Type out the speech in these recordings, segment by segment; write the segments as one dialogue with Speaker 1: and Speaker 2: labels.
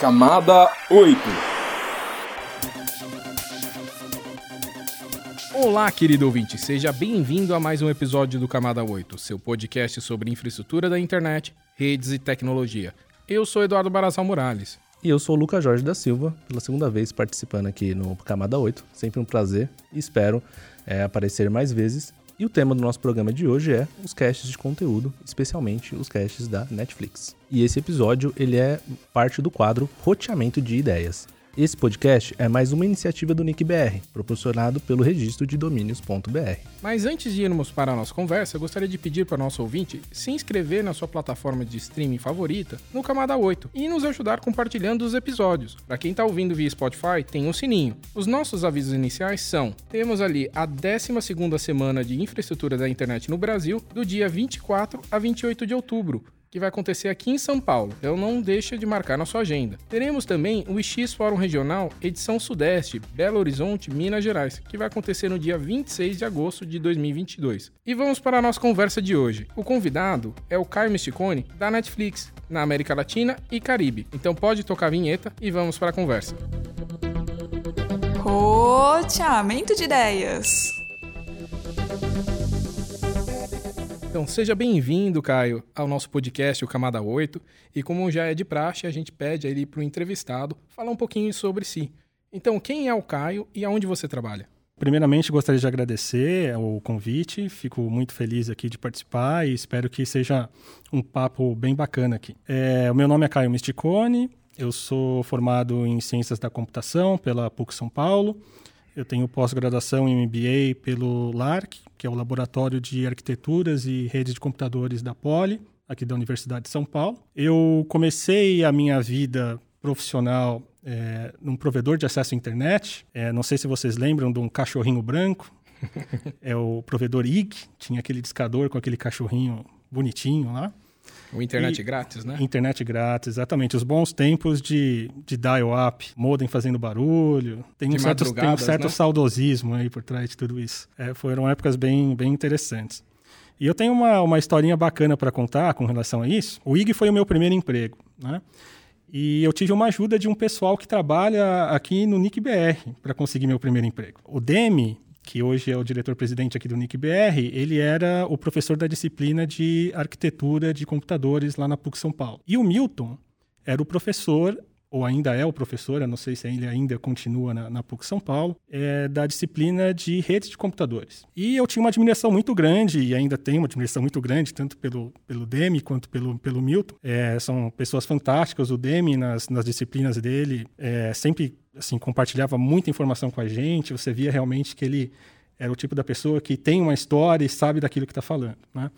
Speaker 1: Camada 8
Speaker 2: Olá, querido ouvinte, seja bem-vindo a mais um episódio do Camada 8, seu podcast sobre infraestrutura da internet, redes e tecnologia. Eu sou Eduardo Barazal Morales.
Speaker 3: E eu sou o Lucas Jorge da Silva, pela segunda vez participando aqui no Camada 8. Sempre um prazer e espero é, aparecer mais vezes. E o tema do nosso programa de hoje é os caches de conteúdo, especialmente os caches da Netflix. E esse episódio ele é parte do quadro Roteamento de Ideias. Esse podcast é mais uma iniciativa do NICBR, proporcionado pelo registro de domínios.br.
Speaker 2: Mas antes de irmos para a nossa conversa, gostaria de pedir para o nosso ouvinte se inscrever na sua plataforma de streaming favorita no Camada 8 e nos ajudar compartilhando os episódios. Para quem está ouvindo via Spotify, tem um sininho. Os nossos avisos iniciais são: temos ali a 12 semana de infraestrutura da internet no Brasil, do dia 24 a 28 de outubro que vai acontecer aqui em São Paulo, então não deixa de marcar na sua agenda. Teremos também o X Fórum Regional Edição Sudeste, Belo Horizonte, Minas Gerais, que vai acontecer no dia 26 de agosto de 2022. E vamos para a nossa conversa de hoje. O convidado é o Caio Misticone, da Netflix, na América Latina e Caribe. Então pode tocar a vinheta e vamos para a conversa.
Speaker 4: Roteamento de ideias.
Speaker 2: Então, seja bem-vindo, Caio, ao nosso podcast, o Camada 8. E como já é de praxe, a gente pede aí para o entrevistado falar um pouquinho sobre si. Então, quem é o Caio e aonde você trabalha?
Speaker 5: Primeiramente, gostaria de agradecer o convite. Fico muito feliz aqui de participar e espero que seja um papo bem bacana aqui. É, o meu nome é Caio Misticone, eu sou formado em Ciências da Computação pela PUC São Paulo. Eu tenho pós-graduação em MBA pelo LARC, que é o Laboratório de Arquiteturas e Redes de Computadores da Poli, aqui da Universidade de São Paulo. Eu comecei a minha vida profissional é, num provedor de acesso à internet. É, não sei se vocês lembram de um cachorrinho branco. é o provedor IG, tinha aquele discador com aquele cachorrinho bonitinho lá.
Speaker 2: O internet e, grátis, né?
Speaker 5: Internet grátis, exatamente. Os bons tempos de, de dial-up, modem fazendo barulho. Tem um certo, tem um certo né? saudosismo aí por trás de tudo isso. É, foram épocas bem, bem interessantes. E eu tenho uma, uma historinha bacana para contar com relação a isso. O IG foi o meu primeiro emprego, né? E eu tive uma ajuda de um pessoal que trabalha aqui no NICBR para conseguir meu primeiro emprego. O Demi, que hoje é o diretor-presidente aqui do NICBR, ele era o professor da disciplina de arquitetura de computadores lá na PUC São Paulo. E o Milton era o professor ou ainda é o professor, eu não sei se ele ainda continua na, na PUC São Paulo, é, da disciplina de redes de computadores. E eu tinha uma admiração muito grande, e ainda tenho uma admiração muito grande, tanto pelo, pelo Demi quanto pelo, pelo Milton. É, são pessoas fantásticas. O Demi, nas, nas disciplinas dele, é, sempre assim, compartilhava muita informação com a gente, você via realmente que ele era o tipo da pessoa que tem uma história e sabe daquilo que está falando. Né?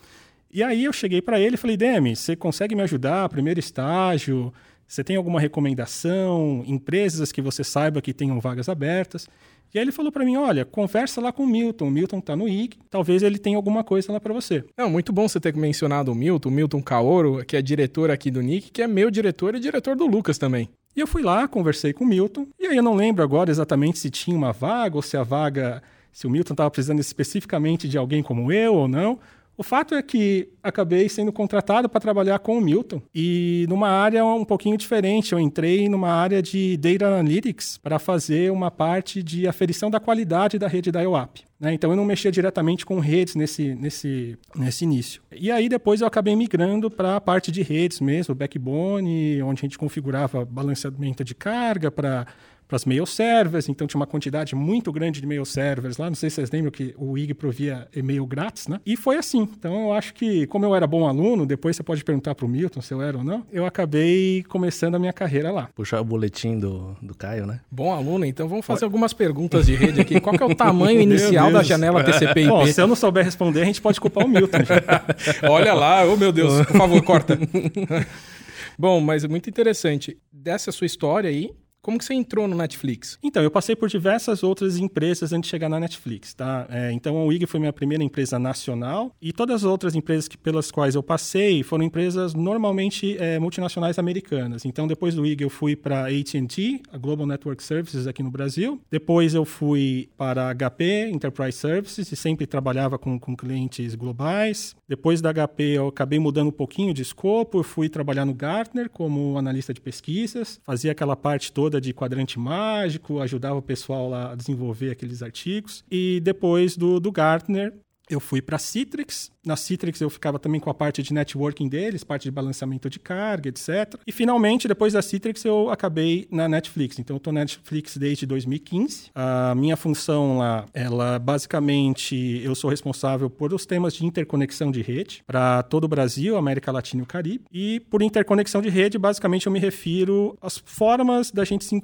Speaker 5: E aí eu cheguei para ele e falei, Demi, você consegue me ajudar? Primeiro estágio, você tem alguma recomendação? Empresas que você saiba que tenham vagas abertas? E aí ele falou para mim, olha, conversa lá com o Milton. O Milton está no IG, talvez ele tenha alguma coisa lá para você.
Speaker 2: Não, muito bom você ter mencionado o Milton, o Milton Kaoro, que é diretor aqui do NIC, que é meu diretor e diretor do Lucas também.
Speaker 5: E eu fui lá, conversei com o Milton, e aí eu não lembro agora exatamente se tinha uma vaga ou se a vaga, se o Milton estava precisando especificamente de alguém como eu ou não. O fato é que acabei sendo contratado para trabalhar com o Milton e numa área um pouquinho diferente. Eu entrei numa área de Data Analytics para fazer uma parte de aferição da qualidade da rede da IOAP. Né? Então eu não mexia diretamente com redes nesse, nesse, nesse início. E aí depois eu acabei migrando para a parte de redes mesmo, backbone, onde a gente configurava balanceamento de carga para para as mail servers, então tinha uma quantidade muito grande de mail servers lá. Não sei se vocês lembram que o IG provia e-mail grátis, né? E foi assim. Então eu acho que, como eu era bom aluno, depois você pode perguntar para o Milton se eu era ou não, eu acabei começando a minha carreira lá.
Speaker 3: Puxar o boletim do, do Caio, né?
Speaker 2: Bom aluno, então vamos fazer algumas perguntas de rede aqui. Qual é o tamanho inicial da janela TCP/IP? Bom,
Speaker 5: se eu não souber responder, a gente pode culpar o Milton.
Speaker 2: Olha lá, oh meu Deus, por favor, corta. Bom, mas é muito interessante. Dessa sua história aí, Como que você entrou no Netflix?
Speaker 5: Então, eu passei por diversas outras empresas antes de chegar na Netflix, tá? É, então, a WIG foi minha primeira empresa nacional e todas as outras empresas que, pelas quais eu passei foram empresas normalmente é, multinacionais americanas. Então, depois do WIG, eu fui para AT&T, a Global Network Services aqui no Brasil. Depois eu fui para HP, Enterprise Services, e sempre trabalhava com, com clientes globais. Depois da HP, eu acabei mudando um pouquinho de escopo, eu fui trabalhar no Gartner como analista de pesquisas, fazia aquela parte toda de quadrante mágico, ajudava o pessoal lá a desenvolver aqueles artigos. E depois do, do Gartner, eu fui para a Citrix. Na Citrix eu ficava também com a parte de networking deles, parte de balanceamento de carga, etc. E finalmente, depois da Citrix, eu acabei na Netflix. Então eu estou na Netflix desde 2015. A minha função lá, ela basicamente, eu sou responsável por os temas de interconexão de rede para todo o Brasil, América Latina e o Caribe. E por interconexão de rede, basicamente eu me refiro às formas da gente se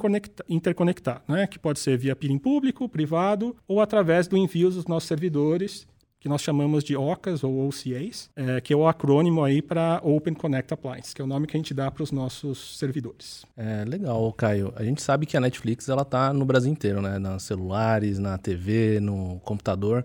Speaker 5: interconectar, né? que pode ser via peering público, privado ou através do envio dos nossos servidores que nós chamamos de OCAs ou OCAs, é, que é o acrônimo aí para Open Connect Appliance, que é o nome que a gente dá para os nossos servidores.
Speaker 3: É legal, Caio. A gente sabe que a Netflix ela tá no Brasil inteiro, né? Nos celulares, na TV, no computador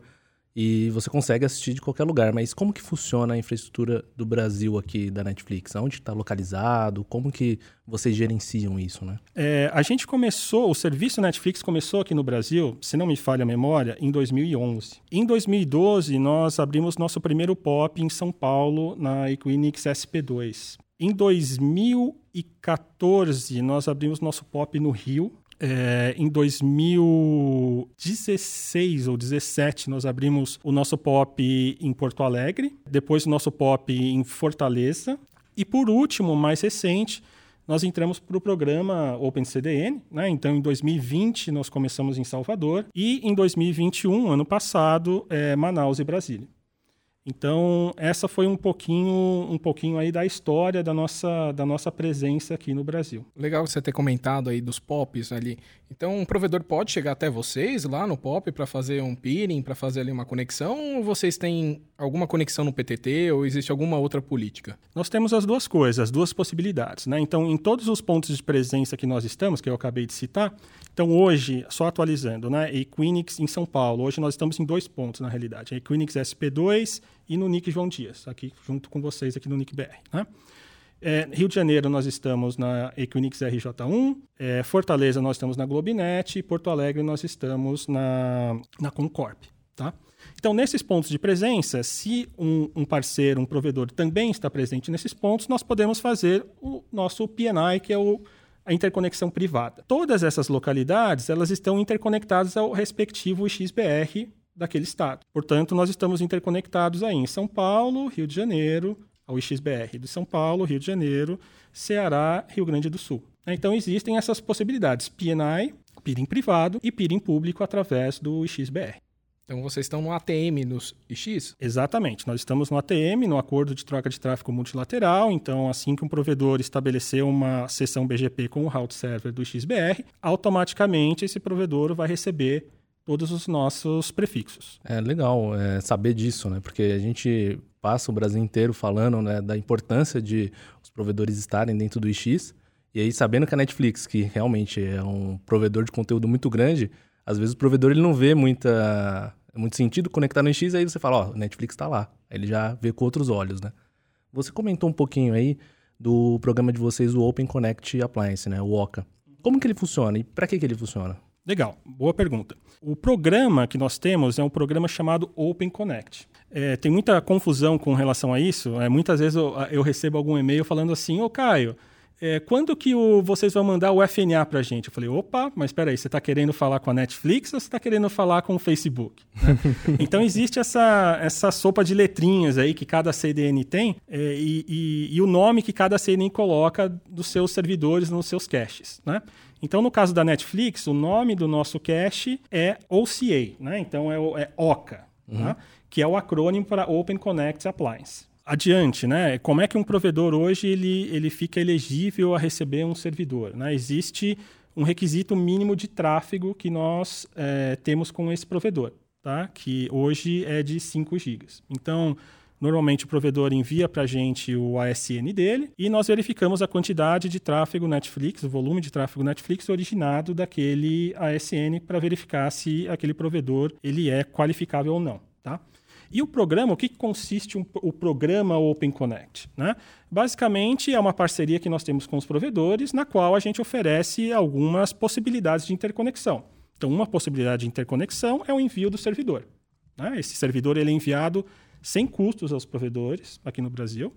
Speaker 3: e você consegue assistir de qualquer lugar. Mas como que funciona a infraestrutura do Brasil aqui da Netflix? Onde está localizado? Como que vocês gerenciam isso, né?
Speaker 5: É, a gente começou, o serviço Netflix começou aqui no Brasil, se não me falha a memória, em 2011. Em 2012, nós abrimos nosso primeiro POP em São Paulo, na Equinix SP2. Em 2014, nós abrimos nosso POP no Rio, é, em 2016 ou 2017, nós abrimos o nosso POP em Porto Alegre, depois o nosso POP em Fortaleza, e por último, mais recente, nós entramos para o programa OpenCDN. Né? Então, em 2020, nós começamos em Salvador, e em 2021, ano passado, é, Manaus e Brasília. Então, essa foi um pouquinho, um pouquinho aí da história da nossa, da nossa presença aqui no Brasil.
Speaker 2: Legal você ter comentado aí dos POPs ali. Então, um provedor pode chegar até vocês lá no POP para fazer um peering, para fazer ali uma conexão, ou vocês têm alguma conexão no PTT ou existe alguma outra política?
Speaker 5: Nós temos as duas coisas, as duas possibilidades, né? Então, em todos os pontos de presença que nós estamos, que eu acabei de citar, então hoje, só atualizando, né? Equinix em São Paulo, hoje nós estamos em dois pontos na realidade, Equinix SP2 e no NIC João Dias, aqui junto com vocês aqui no NIC BR. Né? É, Rio de Janeiro nós estamos na Equinix RJ1, é, Fortaleza nós estamos na Globinet e Porto Alegre nós estamos na, na Concorp. Tá? Então, nesses pontos de presença, se um, um, parceiro, um provedor também está presente nesses pontos, nós podemos fazer o nosso PNI, que é o, a interconexão privada. Todas essas localidades elas estão interconectadas ao respectivo XBR daquele estado. Portanto, nós estamos interconectados aí em São Paulo, Rio de Janeiro, ao IXBR de São Paulo, Rio de Janeiro, Ceará, Rio Grande do Sul. Então, existem essas possibilidades, PNI, peering privado e peering público através do IXBR.
Speaker 2: Então vocês estão no ATM nos IX?
Speaker 5: Exatamente. Nós estamos no ATM, no Acordo de Troca de Tráfego Multilateral. Então, assim que um provedor estabeleceu uma sessão BGP com o route server do XBR, automaticamente esse provedor vai receber todos os nossos prefixos.
Speaker 3: É legal é, saber disso, né? Porque a gente passa o Brasil inteiro falando né, da importância de os provedores estarem dentro do IX. E aí, sabendo que a Netflix, que realmente é um provedor de conteúdo muito grande, às vezes o provedor ele não vê muita, muito sentido conectar no IX, aí você fala, ó, oh, Netflix está lá. Aí ele já vê com outros olhos, né? Você comentou um pouquinho aí do programa de vocês, o Open Connect Appliance, né? O OCA. Como que ele funciona e para que, que ele funciona?
Speaker 5: Legal, boa pergunta. O programa que nós temos é um programa chamado Open Connect. É, tem muita confusão com relação a isso. É, muitas vezes eu, eu, recebo algum e-mail falando assim: Ô Caio, é, quando que o, vocês vão mandar o FNA para a gente? Eu falei: opa, mas espera aí, você está querendo falar com a Netflix ou você está querendo falar com o Facebook? Né? então existe essa, essa sopa de letrinhas aí que cada CDN tem é, e, e, e o nome que cada CDN coloca dos seus servidores nos seus caches. Né? Então, no caso da Netflix, o nome do nosso cache é OCA, né? então é, é OCA, uhum. tá? que é o acrônimo para Open Connect Appliance. Adiante, né? Como é que um provedor hoje ele, ele fica elegível a receber um servidor? Né? Existe um requisito mínimo de tráfego que nós é, temos com esse provedor, tá? que hoje é de 5 GB. Então, Normalmente o provedor envia para a gente o ASN dele e nós verificamos a quantidade de tráfego Netflix, o volume de tráfego Netflix originado daquele ASN para verificar se aquele provedor ele é qualificável ou não. Tá? E o programa, o que consiste um, o programa Open Connect? Né? Basicamente, é uma parceria que nós temos com os provedores, na qual a gente oferece algumas possibilidades de interconexão. Então, uma possibilidade de interconexão é o envio do servidor. Né? Esse servidor ele é enviado sem custos aos provedores aqui no Brasil.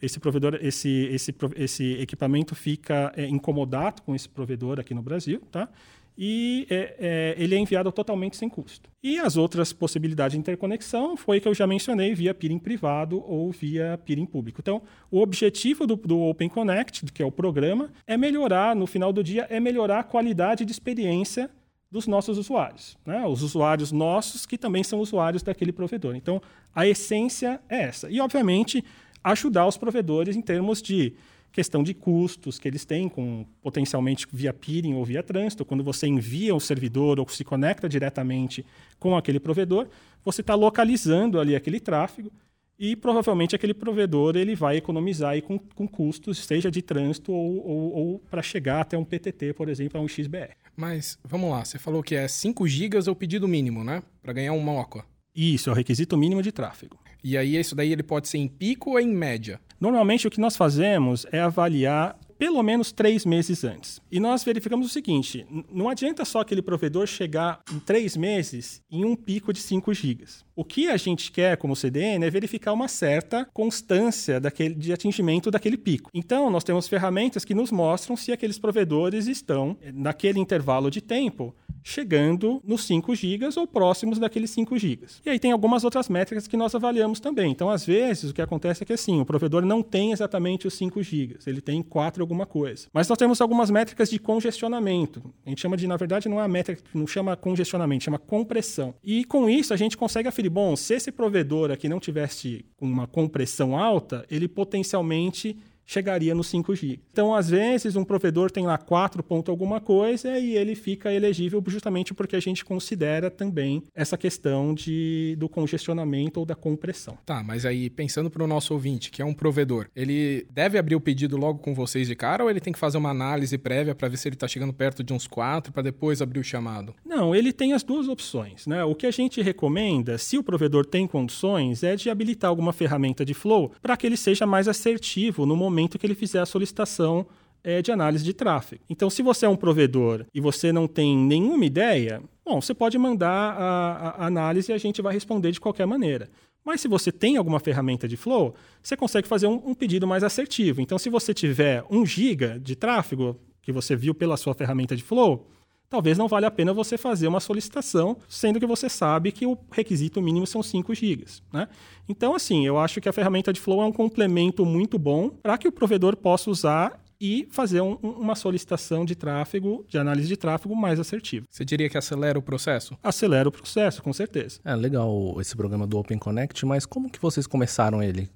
Speaker 5: Esse provedor, esse, esse, esse equipamento fica é, incomodado com esse provedor aqui no Brasil, tá? E é, é, ele é enviado totalmente sem custo. E as outras possibilidades de interconexão foi que eu já mencionei via peering privado ou via peering público. Então, o objetivo do, do Open Connect, que é o programa, é melhorar, no final do dia, é melhorar a qualidade de experiência dos nossos usuários, né? os usuários nossos que também são usuários daquele provedor. Então, a essência é essa. E, obviamente, ajudar os provedores em termos de questão de custos que eles têm, com potencialmente via peering ou via trânsito. Quando você envia o servidor ou se conecta diretamente com aquele provedor, você está localizando ali aquele tráfego e provavelmente aquele provedor ele vai economizar aí com, com custos, seja de trânsito ou, ou, ou para chegar até um PTT, por exemplo, a um XBR.
Speaker 2: Mas vamos lá, você falou que é 5 GB é o pedido mínimo, né? Para ganhar um MOCA.
Speaker 5: Isso, é o requisito mínimo de tráfego.
Speaker 2: E aí isso daí ele pode ser em pico ou em média?
Speaker 5: Normalmente o que nós fazemos é avaliar pelo menos três meses antes. E nós verificamos o seguinte: não adianta só aquele provedor chegar em três meses em um pico de 5 gigas. O que a gente quer como CDN é verificar uma certa constância daquele, de atingimento daquele pico. Então, nós temos ferramentas que nos mostram se aqueles provedores estão, naquele intervalo de tempo, chegando nos 5 GB ou próximos daqueles 5 GB. E aí tem algumas outras métricas que nós avaliamos também. Então, às vezes, o que acontece é que assim, o provedor não tem exatamente os 5 GB, ele tem 4 alguma coisa. Mas nós temos algumas métricas de congestionamento. A gente chama de, na verdade, não é a métrica, não chama congestionamento, chama compressão. E com isso a gente consegue aferir, bom, se esse provedor aqui não tivesse uma compressão alta, ele potencialmente chegaria no 5G. Então, às vezes, um provedor tem lá 4 ponto alguma coisa e ele fica elegível justamente porque a gente considera também essa questão de, do congestionamento ou da compressão.
Speaker 2: Tá, mas aí, pensando para o nosso ouvinte, que é um provedor, ele deve abrir o pedido logo com vocês de cara ou ele tem que fazer uma análise prévia para ver se ele está chegando perto de uns 4 para depois abrir o chamado?
Speaker 5: Não, ele tem as duas opções. Né? O que a gente recomenda, se o provedor tem condições, é de habilitar alguma ferramenta de flow para que ele seja mais assertivo no momento momento que ele fizer a solicitação é, de análise de tráfego. Então, se você é um provedor e você não tem nenhuma ideia, bom, você pode mandar a, a análise e a gente vai responder de qualquer maneira. Mas se você tem alguma ferramenta de flow, você consegue fazer um, um pedido mais assertivo. Então, se você tiver um giga de tráfego que você viu pela sua ferramenta de flow, talvez não valha a pena você fazer uma solicitação, sendo que você sabe que o requisito mínimo são 5 GB. Né? Então, assim, eu acho que a ferramenta de Flow é um complemento muito bom para que o provedor possa usar e fazer um, uma solicitação de tráfego, de análise de tráfego mais assertiva.
Speaker 2: Você diria que acelera o processo?
Speaker 5: Acelera o processo, com certeza.
Speaker 3: É legal esse programa do Open Connect, mas como que vocês começaram ele?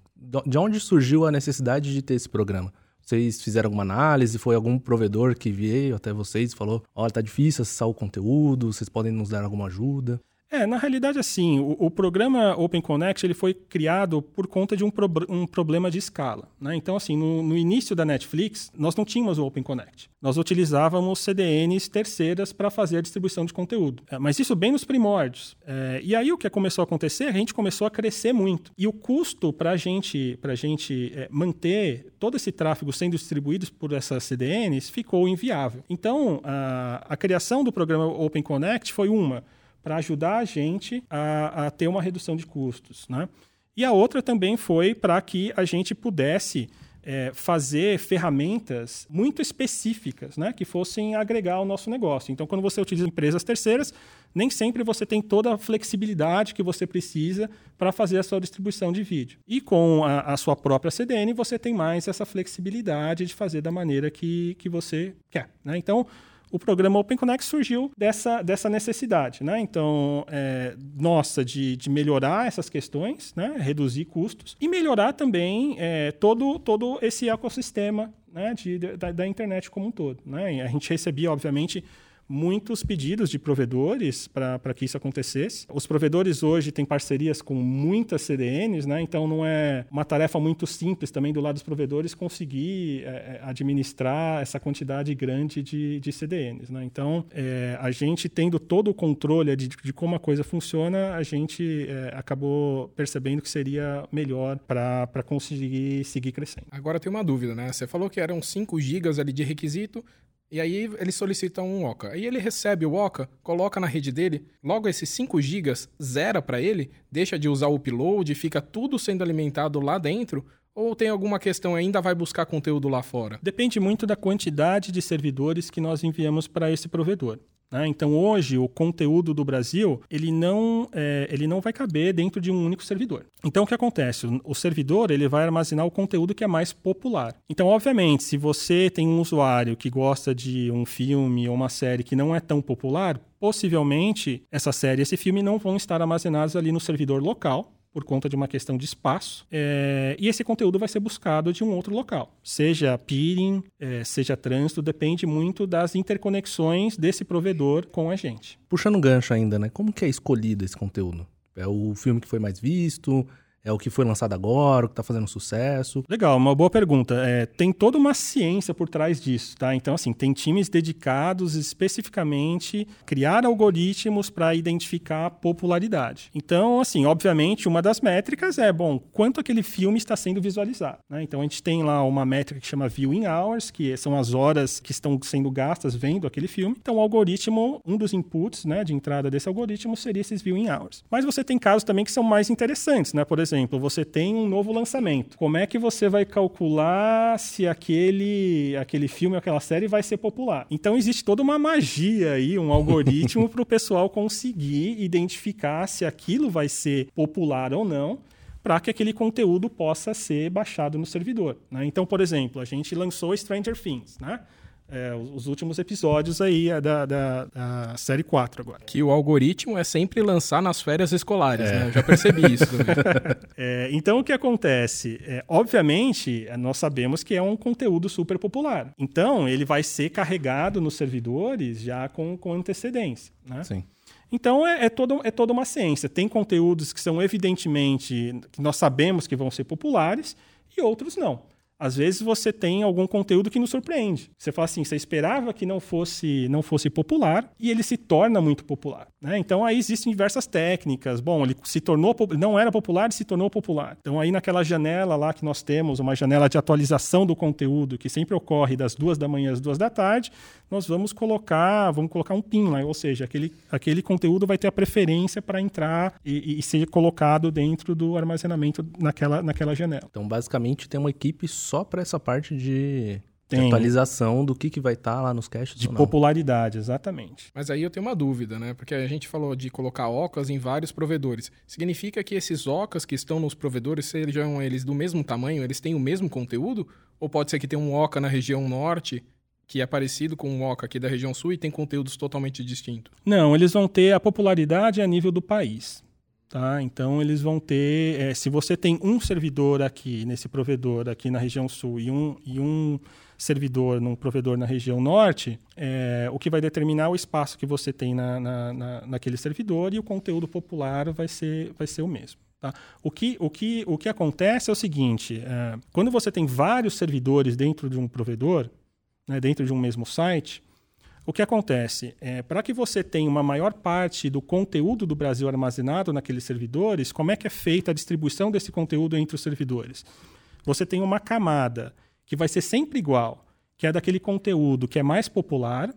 Speaker 3: De onde surgiu a necessidade de ter esse programa? Vocês fizeram alguma análise? Foi algum provedor que veio até vocês e falou: olha, tá difícil acessar o conteúdo, vocês podem nos dar alguma ajuda?
Speaker 5: É, na realidade, assim, o, o, programa Open Connect ele foi criado por conta de um, pro, um problema de escala. Né? Então, assim, no, no, início da Netflix, nós não tínhamos o Open Connect. Nós utilizávamos CDNs terceiras para fazer a distribuição de conteúdo. É, mas isso bem nos primórdios. É, e aí o que começou a acontecer, a gente começou a crescer muito. E o custo para gente, a gente é, manter todo esse tráfego sendo distribuído por essas CDNs ficou inviável. Então, a, a criação do programa Open Connect foi uma para ajudar a gente a, a, ter uma redução de custos. Né? E a outra também foi para que a gente pudesse é, fazer ferramentas muito específicas né, que fossem agregar ao nosso negócio. Então, quando você utiliza empresas terceiras, nem sempre você tem toda a flexibilidade que você precisa para fazer a sua distribuição de vídeo. E com a, a, sua própria CDN, você tem mais essa flexibilidade de fazer da maneira que, que você quer. Né? Então, o programa Open Connect surgiu dessa, dessa necessidade, né? Então, é, nossa, de, de melhorar essas questões, né? reduzir custos e melhorar também é, todo, todo esse ecossistema né? de, da, da internet como um todo. Né? A gente recebia, obviamente, muitos pedidos de provedores para que isso acontecesse. Os provedores hoje têm parcerias com muitas CDNs, né? então não é uma tarefa muito simples também do lado dos provedores conseguir é, é, administrar essa quantidade grande de, de CDNs. Né? Então, é, a gente tendo todo o controle de, de como a coisa funciona, a gente é, acabou percebendo que seria melhor para conseguir seguir crescendo.
Speaker 2: Agora tem uma dúvida, né? Você falou que eram 5 GB ali de requisito, e aí ele solicita um Oca. Aí ele recebe o Oca, coloca na rede dele, logo esses 5 GB zera para ele, deixa de usar o upload, fica tudo sendo alimentado lá dentro, ou tem alguma questão ainda vai buscar conteúdo lá fora?
Speaker 5: Depende muito da quantidade de servidores que nós enviamos para esse provedor. Né? Então, hoje, o conteúdo do Brasil ele não, é, ele não vai caber dentro de um único servidor. Então, o que acontece? O, servidor ele vai armazenar o conteúdo que é mais popular. Então, obviamente, se você tem um usuário que gosta de um filme ou uma série que não é tão popular, possivelmente essa série esse filme não vão estar armazenados ali no servidor local, por conta de uma questão de espaço. É, e esse conteúdo vai ser buscado de um outro local, seja peering, é, seja trânsito, depende muito das interconexões desse provedor com a gente.
Speaker 3: Puxando um gancho ainda, né? Como que é escolhido esse conteúdo? É o filme que foi mais visto? É o que foi lançado agora, o que está fazendo sucesso?
Speaker 5: Legal, uma boa pergunta. É, tem toda uma ciência por trás disso, tá? Então, assim, tem times dedicados especificamente a criar algoritmos para identificar popularidade. Então, assim, obviamente, uma das métricas é, bom, quanto aquele filme está sendo visualizado. Né? Então, a gente tem lá uma métrica que chama Viewing Hours, que são as horas que estão sendo gastas vendo aquele filme. Então, o algoritmo, um dos inputs né, de entrada desse algoritmo seria esses Viewing Hours. Mas você tem casos também que são mais interessantes, né? Por exemplo, exemplo, você tem um novo lançamento. Como é que você vai calcular se aquele, aquele filme, aquela série vai ser popular? Então existe toda uma magia aí, um algoritmo para o pessoal conseguir identificar se aquilo vai ser popular ou não para que aquele conteúdo possa ser baixado no servidor. Né? Então, por exemplo, a gente lançou Stranger Things, né? É, os últimos episódios aí é da, da, da, série 4 agora.
Speaker 2: Que o algoritmo é sempre lançar nas férias escolares, é. né? Eu já percebi isso também.
Speaker 5: é, então, o que acontece? É, obviamente, nós sabemos que é um conteúdo super popular. Então, ele vai ser carregado nos servidores já com, com antecedência, né?
Speaker 3: Sim.
Speaker 5: Então é, é, todo, é toda uma ciência. Tem conteúdos que são evidentemente que nós sabemos que vão ser populares e outros não às vezes você tem algum conteúdo que nos surpreende. Você fala assim, você esperava que não fosse não fosse popular e ele se torna muito popular. Né? Então aí existem diversas técnicas. Bom, ele se tornou não era popular e se tornou popular. Então aí naquela janela lá que nós temos, uma janela de atualização do conteúdo que sempre ocorre das duas da manhã às duas da tarde, nós vamos colocar vamos colocar um pin lá, ou seja, aquele, aquele conteúdo vai ter a preferência para entrar e, e, ser colocado dentro do armazenamento naquela, naquela janela.
Speaker 3: Então basicamente tem uma equipe só para essa parte de, de atualização do que, que vai estar tá lá nos caches.
Speaker 5: De popularidade, exatamente.
Speaker 2: Mas aí eu tenho uma dúvida, né? Porque a gente falou de colocar OCAs em vários provedores. Significa que esses OCAs que estão nos provedores, sejam eles do mesmo tamanho, eles têm o mesmo conteúdo? Ou pode ser que tenha um OCA na região norte que é parecido com o OCA aqui da região sul e tem conteúdos totalmente distintos?
Speaker 5: Não, eles vão ter a popularidade a nível do país. Tá? Então eles vão ter, é, se você tem um servidor aqui nesse provedor aqui na região sul e um, e um servidor num provedor na região norte, é, o que vai determinar o espaço que você tem na, na, na, naquele servidor e o conteúdo popular vai ser, vai ser o mesmo. Tá? O, que, o, que, o que acontece é o seguinte: é, quando você tem vários servidores dentro de um provedor, né, dentro de um mesmo site, o que acontece? É, Para que você tenha uma maior parte do conteúdo do Brasil armazenado naqueles servidores, como é que é feita a distribuição desse conteúdo entre os servidores? Você tem uma camada que vai ser sempre igual, que é daquele conteúdo que é mais popular,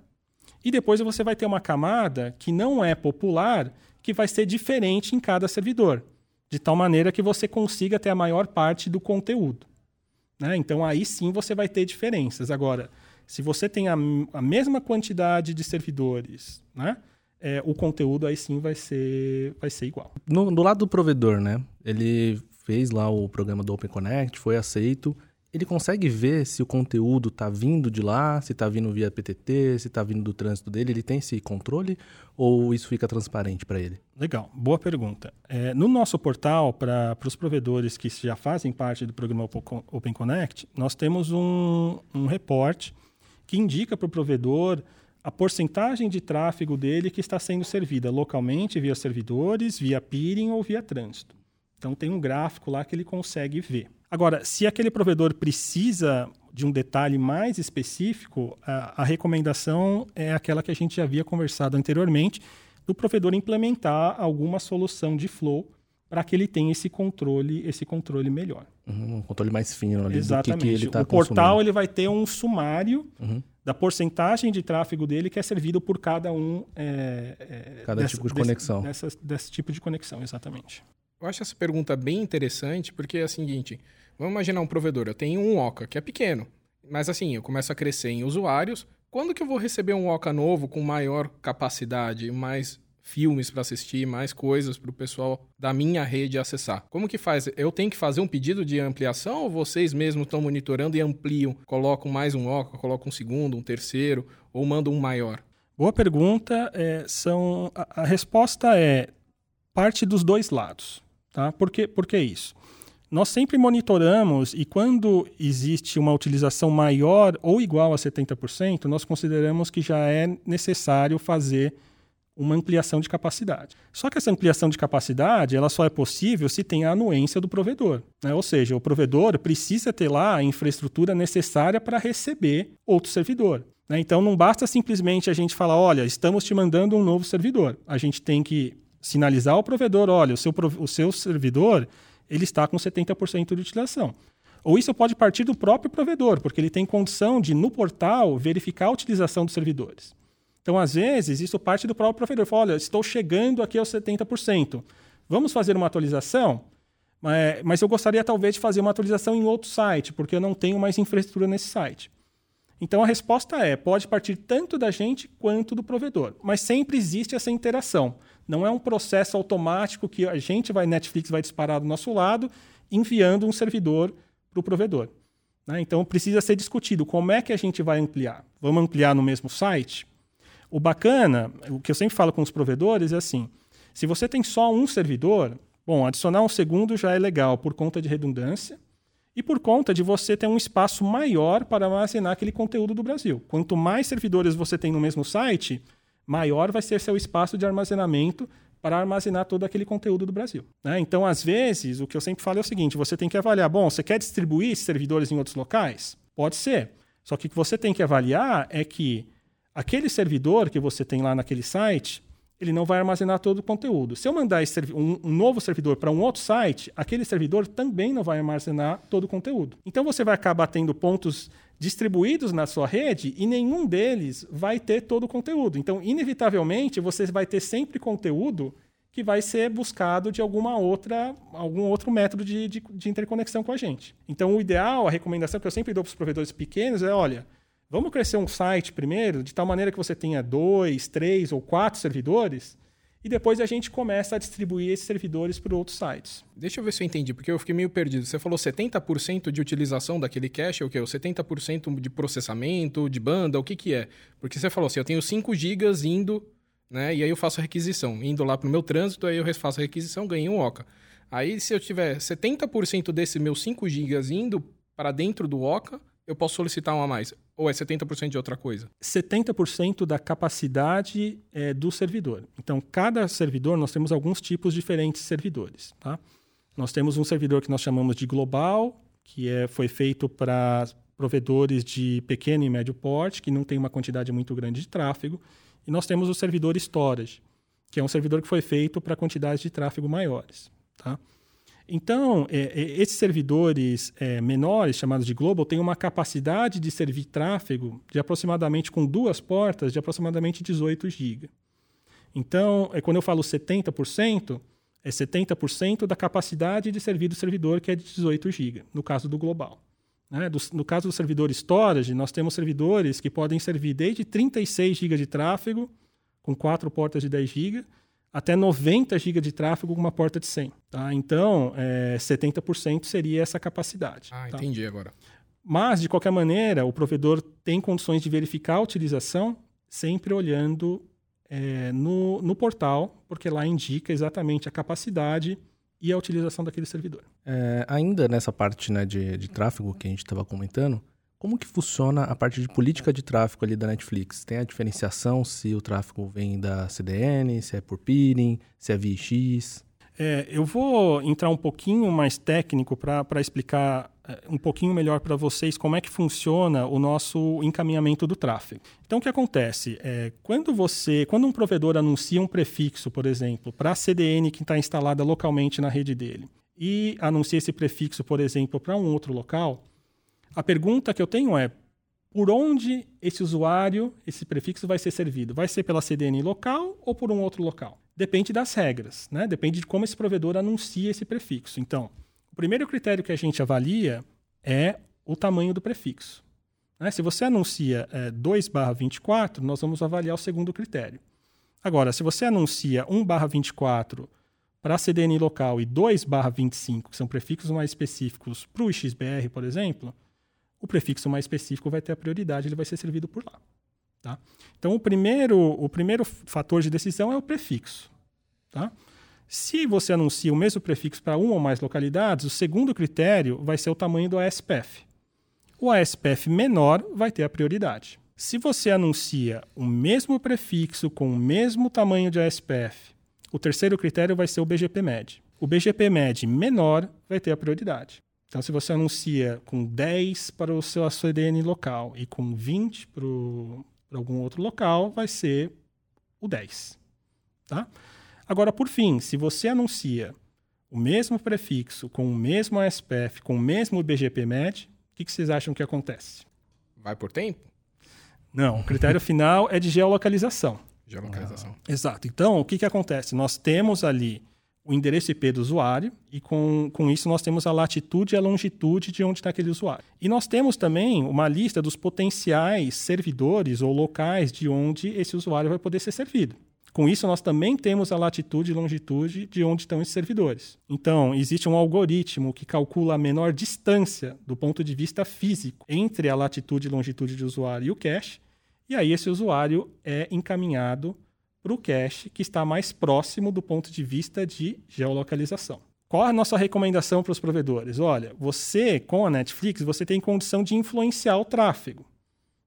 Speaker 5: e depois você vai ter uma camada que não é popular, que vai ser diferente em cada servidor, de tal maneira que você consiga ter a maior parte do conteúdo. Né? Então aí sim você vai ter diferenças. Agora, se você tem a, a mesma quantidade de servidores, né? É, o conteúdo aí sim vai ser, vai ser igual.
Speaker 3: No, do lado do provedor, né? Ele fez lá o programa do Open Connect, foi aceito. Ele consegue ver se o conteúdo está vindo de lá, se está vindo via PTT, se está vindo do trânsito dele. Ele tem esse controle ou isso fica transparente para ele?
Speaker 5: Legal, boa pergunta. É, no nosso portal, para os provedores que já fazem parte do programa Open Connect, nós temos um, um reporte que indica para o provedor a porcentagem de tráfego dele que está sendo servida localmente via servidores, via peering ou via trânsito. Então tem um gráfico lá que ele consegue ver. Agora, se aquele provedor precisa de um detalhe mais específico, a, a recomendação é aquela que a gente já havia conversado anteriormente, do provedor implementar alguma solução de flow para que ele tenha esse controle, esse controle melhor.
Speaker 3: Uhum, um controle mais fino ali
Speaker 5: Exatamente.
Speaker 3: do que, que ele está O
Speaker 5: portal ele vai ter um sumário uhum. da porcentagem de tráfego dele que é servido por cada um. É,
Speaker 3: é, cada dessa, tipo de conexão.
Speaker 5: Desse, dessa, desse tipo de conexão, exatamente.
Speaker 2: Eu acho essa pergunta bem interessante porque é a seguinte: vamos imaginar um provedor, eu tenho um Oca que é pequeno, mas assim, eu começo a crescer em usuários. Quando que eu vou receber um Oca novo com maior capacidade, mais filmes para assistir, mais coisas para o pessoal da minha rede acessar. Como que faz? Eu tenho que fazer um pedido de ampliação ou vocês mesmos estão monitorando e ampliam? Colocam mais um OCA, colocam um segundo, um terceiro ou mandam um maior?
Speaker 5: Boa pergunta. É, são, a, a, resposta é parte dos dois lados. Tá? Por, que, por que isso? Nós sempre monitoramos e quando existe uma utilização maior ou igual a 70%, nós consideramos que já é necessário fazer uma ampliação de capacidade. Só que essa ampliação de capacidade ela só é possível se tem a anuência do provedor. Né? Ou seja, o provedor precisa ter lá a infraestrutura necessária para receber outro servidor. Né? Então não basta simplesmente a gente falar, olha, estamos te mandando um novo servidor. A gente tem que sinalizar ao provedor, olha, o seu, o seu servidor ele está com 70% de utilização. Ou isso pode partir do próprio provedor, porque ele tem condição de, no portal, verificar a utilização dos servidores. Então, às vezes, isso parte do próprio provedor. Fala, olha, estou chegando aqui aos 70%. Vamos fazer uma atualização? Mas eu gostaria, talvez, de fazer uma atualização em outro site, porque eu não tenho mais infraestrutura nesse site. Então, a resposta é, pode partir tanto da gente quanto do provedor. Mas sempre existe essa interação. Não é um processo automático que a gente vai, Netflix vai disparar do nosso lado, enviando um servidor para o provedor. Né? Então, precisa ser discutido como é que a gente vai ampliar. Vamos ampliar no mesmo site? O bacana, o que eu sempre falo com os provedores é assim: se você tem só um servidor, bom, adicionar um segundo já é legal por conta de redundância e por conta de você ter um espaço maior para armazenar aquele conteúdo do Brasil. Quanto mais servidores você tem no mesmo site, maior vai ser seu espaço de armazenamento para armazenar todo aquele conteúdo do Brasil. Né? Então, às vezes, o que eu sempre falo é o seguinte: você tem que avaliar, bom, você quer distribuir servidores em outros locais? Pode ser. Só que o que você tem que avaliar é que aquele servidor que você tem lá naquele site, ele não vai armazenar todo o conteúdo. Se eu mandar um, um, novo servidor para um outro site, aquele servidor também não vai armazenar todo o conteúdo. Então você vai acabar tendo pontos distribuídos na sua rede e nenhum deles vai ter todo o conteúdo. Então, inevitavelmente, você vai ter sempre conteúdo que vai ser buscado de alguma outra, algum outro método de, de, de interconexão com a gente. Então, o ideal, a recomendação que eu sempre dou para os provedores pequenos é, olha, Vamos crescer um site primeiro, de tal maneira que você tenha dois, três ou quatro servidores, e depois a gente começa a distribuir esses servidores para outros sites.
Speaker 2: Deixa eu ver se eu entendi, porque eu fiquei meio perdido. Você falou 70% de utilização daquele cache, é o quê? O 70% de processamento, de banda, o que, que é? Porque você falou assim, eu tenho 5 GB indo, né? E aí eu faço a requisição. Indo lá para o meu trânsito, aí eu faço a requisição, ganhei um OCA. Aí se eu tiver 70% desse meus 5 GB indo para dentro do OCA, eu posso solicitar um a mais? Ou é 70% de outra coisa?
Speaker 5: 70% da capacidade é, do servidor. Então, cada servidor, nós temos alguns tipos diferentes de servidores. Tá? Nós temos um servidor que nós chamamos de global, que é, foi feito para provedores de pequeno e médio porte, que não tem uma quantidade muito grande de tráfego. E nós temos o servidor storage, que é um servidor que foi feito para quantidades de tráfego maiores. Tá? Então, é, é, esses servidores é, menores, chamados de global, têm uma capacidade de servir tráfego de aproximadamente, com duas portas, de aproximadamente 18 GB. Então, é, quando eu falo 70%, é 70% da capacidade de servir do servidor, que é de 18 GB, no caso do global. Né? Do, no caso do servidor storage, nós temos servidores que podem servir desde 36 GB de tráfego, com quatro portas de 10 GB, até 90 GB de tráfego com uma porta de 100. Tá? Então, é, 70% seria essa capacidade.
Speaker 2: Ah,
Speaker 5: tá?
Speaker 2: entendi agora.
Speaker 5: Mas, de qualquer maneira, o provedor tem condições de verificar a utilização sempre olhando é, no, no portal, porque lá indica exatamente a capacidade e a utilização daquele servidor.
Speaker 3: É, ainda nessa parte né, de, de tráfego que a gente estava comentando, Como que funciona a parte de política de tráfego ali da Netflix? Tem a diferenciação se o tráfego vem da CDN, se é por peering, se é VX?
Speaker 5: É, eu vou entrar um pouquinho mais técnico para explicar é, um pouquinho melhor para vocês como é que funciona o nosso encaminhamento do tráfego. Então, o que acontece? É, quando você, quando um provedor anuncia um prefixo, por exemplo, para a CDN que está instalada localmente na rede dele, e anuncia esse prefixo, por exemplo, para um outro local, a pergunta que eu tenho é: por onde esse usuário, esse prefixo vai ser servido? Vai ser pela CDN local ou por um outro local? Depende das regras, né? depende de como esse provedor anuncia esse prefixo. Então, o primeiro critério que a gente avalia é o tamanho do prefixo. Né? Se você anuncia é, 2/24, nós vamos avaliar o segundo critério. Agora, se você anuncia 1/24 para a CDN local e 2/25, que são prefixos mais específicos para o XBR, por exemplo, o prefixo mais específico vai ter a prioridade, ele vai ser servido por lá. Tá? Então, o primeiro, o primeiro fator de decisão é o prefixo. Tá? Se você anuncia o mesmo prefixo para uma ou mais localidades, o segundo critério vai ser o tamanho do ASPF. O ASPF menor vai ter a prioridade. Se você anuncia o mesmo prefixo com o mesmo tamanho de ASPF, o terceiro critério vai ser o BGP-MED. O BGP-MED menor vai ter a prioridade. Então, se você anuncia com 10 para o seu CDN local e com 20 para, para algum outro local, vai ser o 10. Tá? Agora, por fim, se você anuncia o mesmo prefixo com o mesmo ASPF, com o mesmo BGP-MED, o que, que vocês acham que acontece?
Speaker 2: Vai por tempo?
Speaker 5: Não, o critério final é de geolocalização.
Speaker 2: Geolocalização.
Speaker 5: Ah, exato. Então, o que, que acontece? Nós temos ali o endereço IP do usuário e com, com isso nós temos a latitude e a longitude de onde está aquele usuário. E nós temos também uma lista dos potenciais servidores ou locais de onde esse usuário vai poder ser servido. Com isso, nós também temos a latitude e longitude de onde estão esses servidores. Então, existe um algoritmo que calcula a menor distância do ponto de vista físico entre a latitude e longitude do usuário e o cache, e aí esse usuário é encaminhado para o cache que está mais próximo do ponto de vista de geolocalização. Qual a nossa recomendação para os provedores? Olha, você, com a Netflix, você tem condição de influenciar o tráfego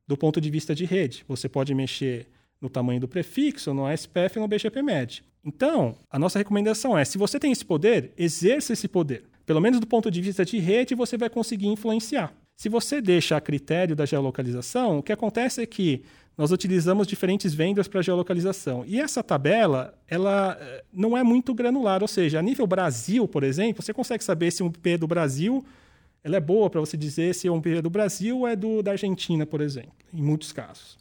Speaker 5: do ponto de vista de rede. Você pode mexer no tamanho do prefixo, no ASPF e no BGPMED. Então, a nossa recomendação é, se você tem esse poder, exerça esse poder. Pelo menos do ponto de vista de rede, você vai conseguir influenciar. Se você deixa a critério da geolocalização, o que acontece é que nós utilizamos diferentes vendors para geolocalização. E essa tabela, ela eh, não é muito granular, ou seja, a nível Brasil, por exemplo, você consegue saber se um IP do Brasil, ela é boa para você dizer se um IP do Brasil é do, da Argentina, por exemplo, em muitos casos.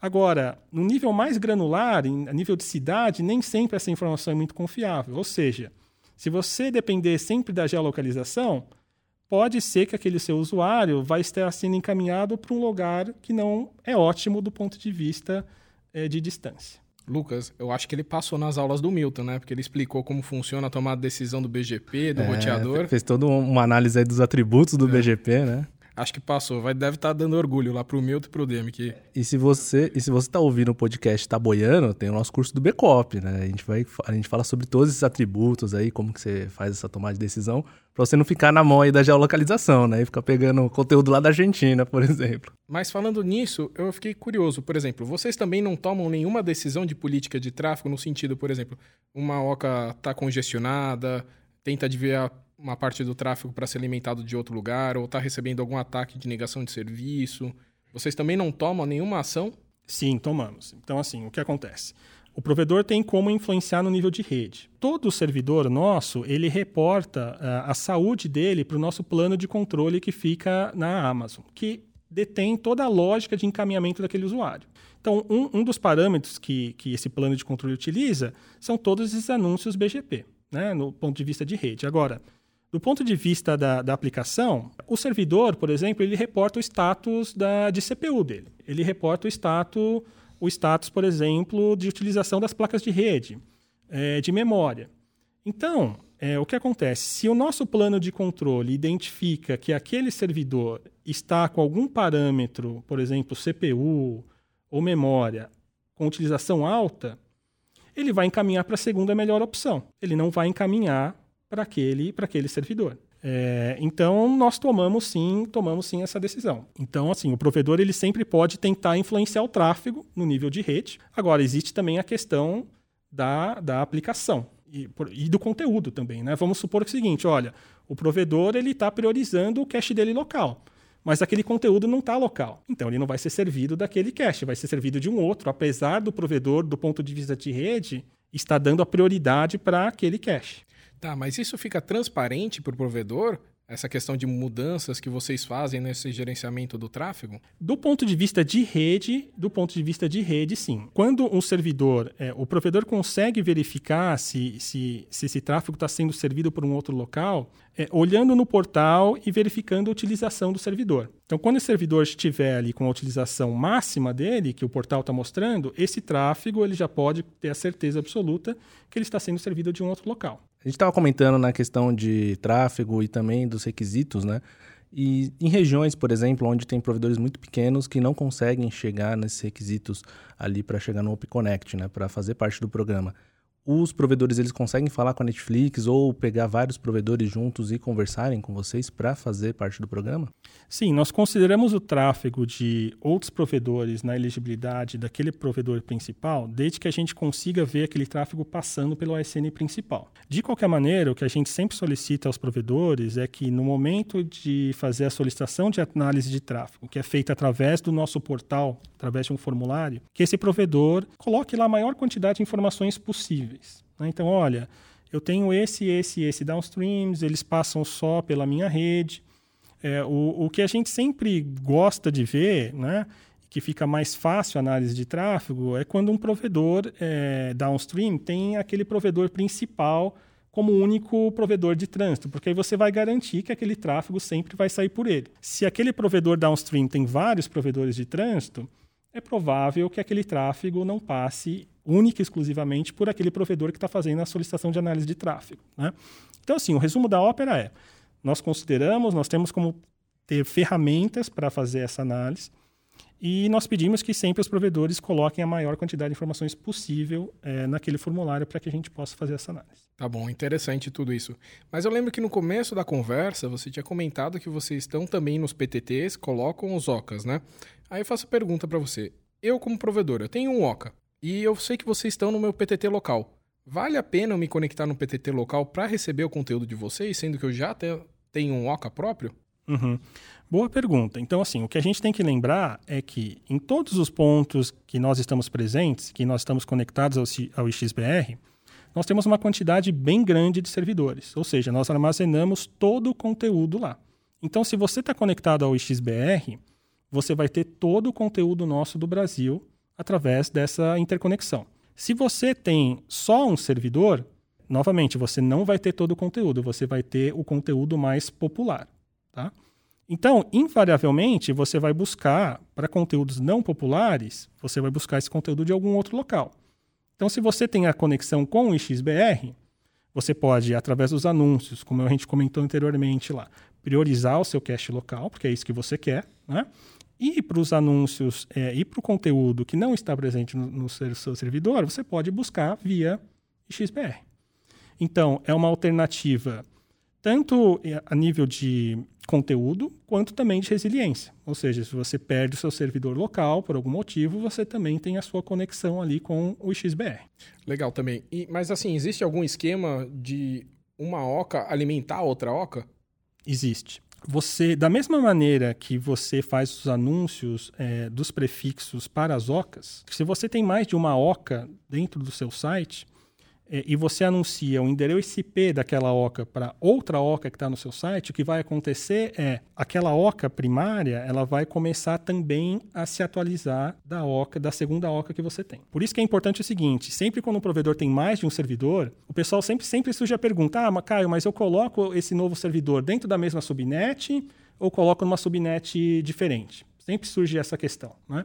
Speaker 5: Agora, no nível mais granular, em, a nível de cidade, nem sempre essa informação é muito confiável. Ou seja, se você depender sempre da geolocalização, pode ser que aquele seu usuário vai estar sendo encaminhado para um lugar que não é ótimo do ponto de vista é, de distância.
Speaker 2: Lucas, eu acho que ele passou nas aulas do Milton, né? Porque ele explicou como funciona a tomada de decisão do BGP, do é, roteador.
Speaker 3: Fez toda uma análise dos atributos do é. BGP, né?
Speaker 2: Acho que passou. Vai, deve estar tá dando orgulho lá pro Milton e pro Demi. Que...
Speaker 3: E se você e se você tá ouvindo o podcast tá boiando, tem o nosso curso do Bcop, né? A gente vai a gente fala sobre todos esses atributos aí, como que você faz essa tomada de decisão, para você não ficar na mão aí da geolocalização, né? E ficar pegando conteúdo lá da Argentina, por exemplo.
Speaker 2: Mas falando nisso, eu fiquei curioso. Por exemplo, vocês também não tomam nenhuma decisão de política de tráfego no sentido, por exemplo, uma oca tá congestionada, tenta desviar uma parte do tráfego para ser alimentado de outro lugar ou está recebendo algum ataque de negação de serviço. Vocês também não tomam nenhuma ação?
Speaker 5: Sim, tomamos. Então, assim, o que acontece? O provedor tem como influenciar no nível de rede. Todo servidor nosso, ele reporta uh, a saúde dele para o nosso plano de controle que fica na Amazon, que detém toda a lógica de encaminhamento daquele usuário. Então, um, um dos parâmetros que, que esse plano de controle utiliza são todos esses anúncios BGP, né, no ponto de vista de rede. Agora, do ponto de vista da, da aplicação, o servidor, por exemplo, ele reporta o status da, de CPU dele. Ele reporta o status, o status, por exemplo, de utilização das placas de rede, é, de memória. Então, é, o que acontece? Se o nosso plano de controle identifica que aquele servidor está com algum parâmetro, por exemplo, CPU ou memória, com utilização alta, ele vai encaminhar para a segunda melhor opção. Ele não vai encaminhar para aquele, aquele servidor. É, então nós tomamos sim, tomamos sim essa decisão. Então assim, o provedor ele sempre pode tentar influenciar o tráfego no nível de rede. Agora existe também a questão da, da aplicação e, e do conteúdo também, né? Vamos supor o seguinte, olha, o provedor ele está priorizando o cache dele local mas aquele conteúdo não está local. Então ele não vai ser servido daquele cache, vai ser servido de um outro, apesar do provedor, do ponto de vista de rede, estar dando a prioridade para aquele cache.
Speaker 2: Tá, mas isso fica transparente para o provedor? essa questão de mudanças que vocês fazem nesse gerenciamento do tráfego?
Speaker 5: Do ponto de vista de rede, do ponto de vista de rede, sim. Quando um servidor, é, o provedor consegue verificar se, se, se esse tráfego está sendo servido por um outro local, é, olhando no portal e verificando a utilização do servidor. Então, quando o servidor estiver ali com a utilização máxima dele, que o portal está mostrando, esse tráfego ele já pode ter a certeza absoluta que ele está sendo servido de um outro local.
Speaker 3: A gente estava comentando na questão de tráfego e também dos requisitos, né? E em regiões, por exemplo, onde tem provedores muito pequenos que não conseguem chegar nesses requisitos ali para chegar no Open Connect, né, para fazer parte do programa os provedores eles conseguem falar com a Netflix ou pegar vários provedores juntos e conversarem com vocês para fazer parte do programa?
Speaker 5: Sim, nós consideramos o tráfego de outros provedores na elegibilidade daquele provedor principal, desde que a gente consiga ver aquele tráfego passando pelo OSN principal. De qualquer maneira, o que a gente sempre solicita aos provedores é que no momento de fazer a solicitação de análise de tráfego, que é feita através do nosso portal, através de um formulário, que esse provedor coloque lá a maior quantidade de informações possível né? Então, olha, eu tenho esse, esse, esse downstreams, eles passam só pela minha rede. É, o, o que a gente sempre gosta de ver, né, que fica mais fácil a análise de tráfego, é quando um provedor é, downstream tem aquele provedor principal como único provedor de trânsito, porque aí você vai garantir que aquele tráfego sempre vai sair por ele. Se aquele provedor downstream tem vários provedores de trânsito, é provável que aquele tráfego não passe única e exclusivamente por aquele provedor que está fazendo a solicitação de análise de tráfego. Né? Então, assim, o resumo da ópera é: nós consideramos, nós temos como ter ferramentas para fazer essa análise e nós pedimos que sempre os provedores coloquem a maior quantidade de informações possível é, naquele formulário para que a gente possa fazer essa análise.
Speaker 2: Tá bom, interessante tudo isso. Mas eu lembro que no começo da conversa você tinha comentado que vocês estão também nos PTTs, colocam os OCAs, né? Aí eu faço a pergunta para você. Eu, como provedor, eu tenho um OCA e eu sei que vocês estão no meu PTT local. Vale a pena eu me conectar no PTT local para receber o conteúdo de vocês, sendo que eu já tenho um OCA próprio?
Speaker 5: Uhum. Boa pergunta. Então, assim, o que a gente tem que lembrar é que em todos os pontos que nós estamos presentes, que nós estamos conectados ao, ao XBR, nós temos uma quantidade bem grande de servidores. Ou seja, nós armazenamos todo o conteúdo lá. Então, se você está conectado ao XBR, você vai ter todo o conteúdo nosso do Brasil através dessa interconexão. Se você tem só um servidor, novamente, você não vai ter todo o conteúdo, você vai ter o conteúdo mais popular. Tá? Então, invariavelmente, você vai buscar, para conteúdos não populares, você vai buscar esse conteúdo de algum outro local. Então, se você tem a conexão com o XBR, você pode, através dos anúncios, como a gente comentou anteriormente lá, priorizar o seu cache local, porque é isso que você quer, né? E para os anúncios é, e para o conteúdo que não está presente no, no seu servidor, você pode buscar via XBR. Então, é uma alternativa tanto a nível de conteúdo, quanto também de resiliência. Ou seja, se você perde o seu servidor local por algum motivo, você também tem a sua conexão ali com o XBR.
Speaker 2: Legal também. E, mas assim, existe algum esquema de uma oca alimentar outra oca?
Speaker 5: Existe você, da mesma maneira que você faz os anúncios é, dos prefixos para as ocas, se você tem mais de uma oca dentro do seu site, e você anuncia o endereço IP daquela oca para outra oca que está no seu site, o que vai acontecer é aquela oca primária ela vai começar também a se atualizar da oca da segunda oca que você tem. Por isso que é importante o seguinte: sempre quando um provedor tem mais de um servidor, o pessoal sempre sempre surge a pergunta: ah, mas Caio, mas eu coloco esse novo servidor dentro da mesma subnet ou coloco numa subnet diferente? Sempre surge essa questão, né?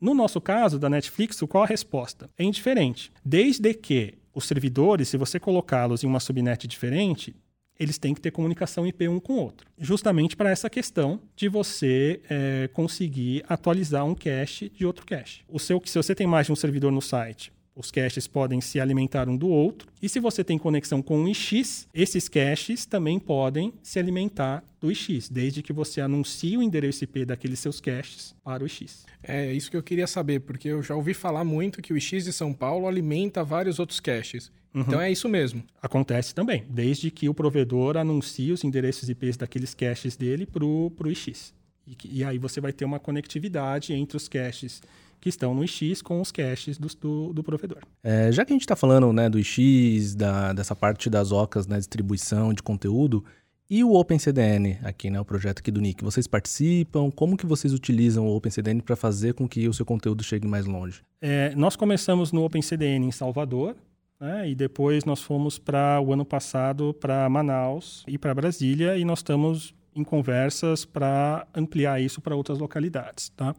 Speaker 5: No nosso caso, da Netflix, qual a resposta? É indiferente. Desde que os servidores, se você colocá-los em uma subnet diferente, eles têm que ter comunicação IP um com o outro. Justamente para essa questão de você é, conseguir atualizar um cache de outro cache. O seu, se você tem mais de um servidor no site, os caches podem se alimentar um do outro. E se você tem conexão com o IX, esses caches também podem se alimentar do IX, desde que você anuncie o endereço IP daqueles seus caches para o IX.
Speaker 2: É isso que eu queria saber, porque eu já ouvi falar muito que o IX de São Paulo alimenta vários outros caches. Uhum. Então é isso mesmo.
Speaker 5: Acontece também, desde que o provedor anuncie os endereços IPs daqueles caches dele para o IX. E, e aí você vai ter uma conectividade entre os caches que estão no IX com os caches do, do, do provedor.
Speaker 3: É, já que a gente está falando né, do IX, da, dessa parte das OCAs na né, distribuição de conteúdo, e o OpenCDN aqui, né, o projeto aqui do Nick, vocês participam? Como que vocês utilizam o OpenCDN para fazer com que o seu conteúdo chegue mais longe?
Speaker 5: É, nós começamos no OpenCDN em Salvador, né, e depois nós fomos para o ano passado para Manaus e para Brasília, e nós estamos em conversas para ampliar isso para outras localidades, tá?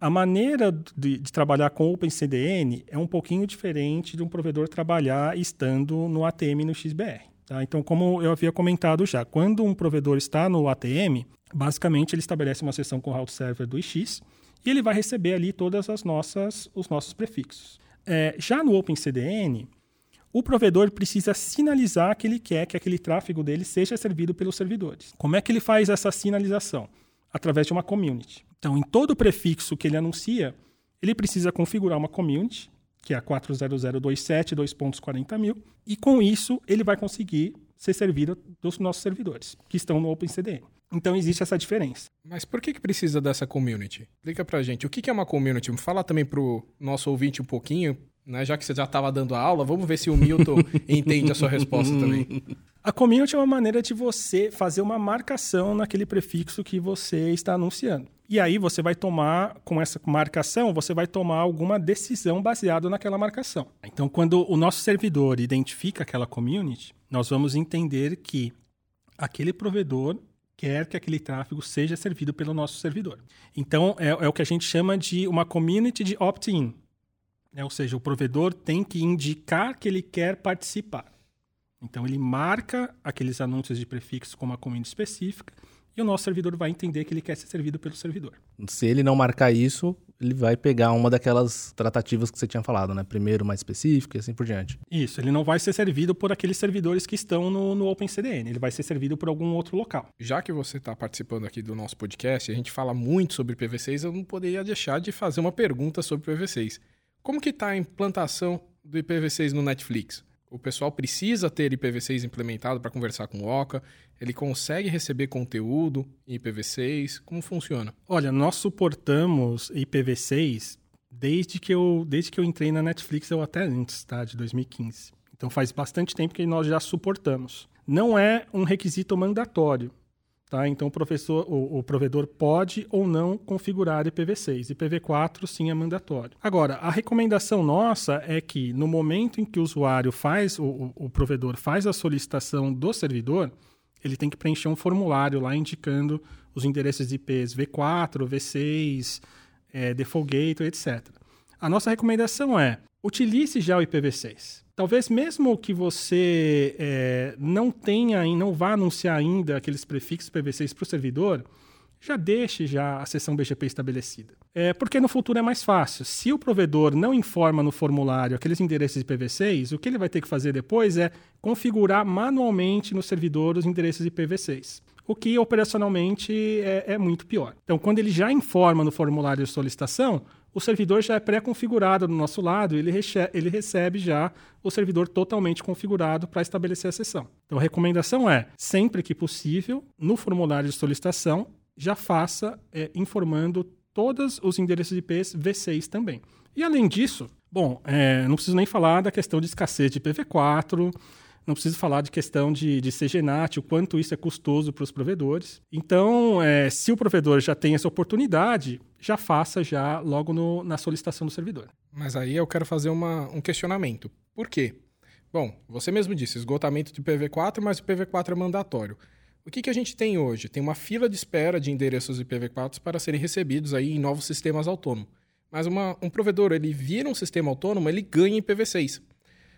Speaker 5: A maneira de, de, trabalhar com OpenCDN é um pouquinho diferente de um provedor trabalhar estando no ATM no XBR. Tá? Então, como eu havia comentado já, quando um provedor está no ATM, basicamente ele estabelece uma sessão com o route server do IX e ele vai receber ali todas as nossas os nossos prefixos. É, já no OpenCDN, o provedor precisa sinalizar que ele quer que aquele tráfego dele seja servido pelos servidores. Como é que ele faz essa sinalização? Através de uma community. Então, em todo prefixo que ele anuncia, ele precisa configurar uma community, que é a 40027 mil, e com isso ele vai conseguir ser servido dos nossos servidores, que estão no OpenCDN. Então existe essa diferença.
Speaker 2: Mas por que, que precisa dessa community? Explica pra gente. O que, que é uma community? Fala também pro nosso ouvinte um pouquinho, né? Já que você já estava dando a aula, vamos ver se o Milton entende a sua resposta também.
Speaker 5: A community é uma maneira de você fazer uma marcação naquele prefixo que você está anunciando. E aí você vai tomar, com essa marcação, você vai tomar alguma decisão baseada naquela marcação. Então, quando o nosso servidor identifica aquela community, nós vamos entender que aquele provedor quer que aquele tráfego seja servido pelo nosso servidor. Então, é, é o que a gente chama de uma community de opt-in. É, ou seja, o provedor tem que indicar que ele quer participar. Então, ele marca aqueles anúncios de prefixo com uma community específica e o nosso servidor vai entender que ele quer ser servido pelo servidor.
Speaker 3: Se ele não marcar isso, ele vai pegar uma daquelas tratativas que você tinha falado, né? Primeiro mais específico e assim por diante.
Speaker 5: Isso, ele não vai ser servido por aqueles servidores que estão no, no OpenCDN, ele vai ser servido por algum outro local.
Speaker 2: Já que você está participando aqui do nosso podcast, a gente fala muito sobre PV6, eu não poderia deixar de fazer uma pergunta sobre PV6. Como que está a implantação do IPv6 no Netflix? O pessoal precisa ter IPv6 implementado para conversar com o Oca? Ele consegue receber conteúdo em IPv6? Como funciona?
Speaker 5: Olha, nós suportamos IPv6 desde que eu, desde que eu entrei na Netflix, ou até antes, tá? De 2015. Então faz bastante tempo que nós já suportamos. Não é um requisito mandatório. Tá? Então, o, professor, o, o, provedor pode ou não configurar IPv6. IPv4, sim, é mandatório. Agora, a recomendação nossa é que, no momento em que o usuário faz, o, o provedor faz a solicitação do servidor, ele tem que preencher um formulário lá indicando os endereços de IPs V4, V6, é, Default Gateway, etc. A nossa recomendação é utilize já o IPv6. Talvez mesmo que você é, não tenha e não vá anunciar ainda aqueles prefixos PV6 para o servidor, já deixe já a seção BGP estabelecida. É, porque no futuro é mais fácil. Se o provedor não informa no formulário aqueles endereços IPv6, o que ele vai ter que fazer depois é configurar manualmente no servidor os endereços IPv6 o que operacionalmente é, é, muito pior. Então, quando ele já informa no formulário de solicitação, o servidor já é pré-configurado do nosso lado, ele, ele recebe já o servidor totalmente configurado para estabelecer a sessão. Então a recomendação é, sempre que possível, no formulário de solicitação, já faça é, informando todos os endereços IPs V6 também. E além disso, bom, é, não preciso nem falar da questão de escassez de IPv4, não preciso falar de questão de, de CGNAT, o quanto isso é custoso para os provedores. Então, é, se o provedor já tem essa oportunidade, já faça já logo no, na solicitação do servidor.
Speaker 2: Mas aí eu quero fazer uma, um questionamento. Por quê? Bom, você mesmo disse, esgotamento de IPv4, mas o IPv4 é mandatório. O que, que a gente tem hoje? Tem uma fila de espera de endereços IPv4 para serem recebidos aí em novos sistemas autônomos. Mas uma, um provedor, ele vira um sistema autônomo, ele ganha IPv6.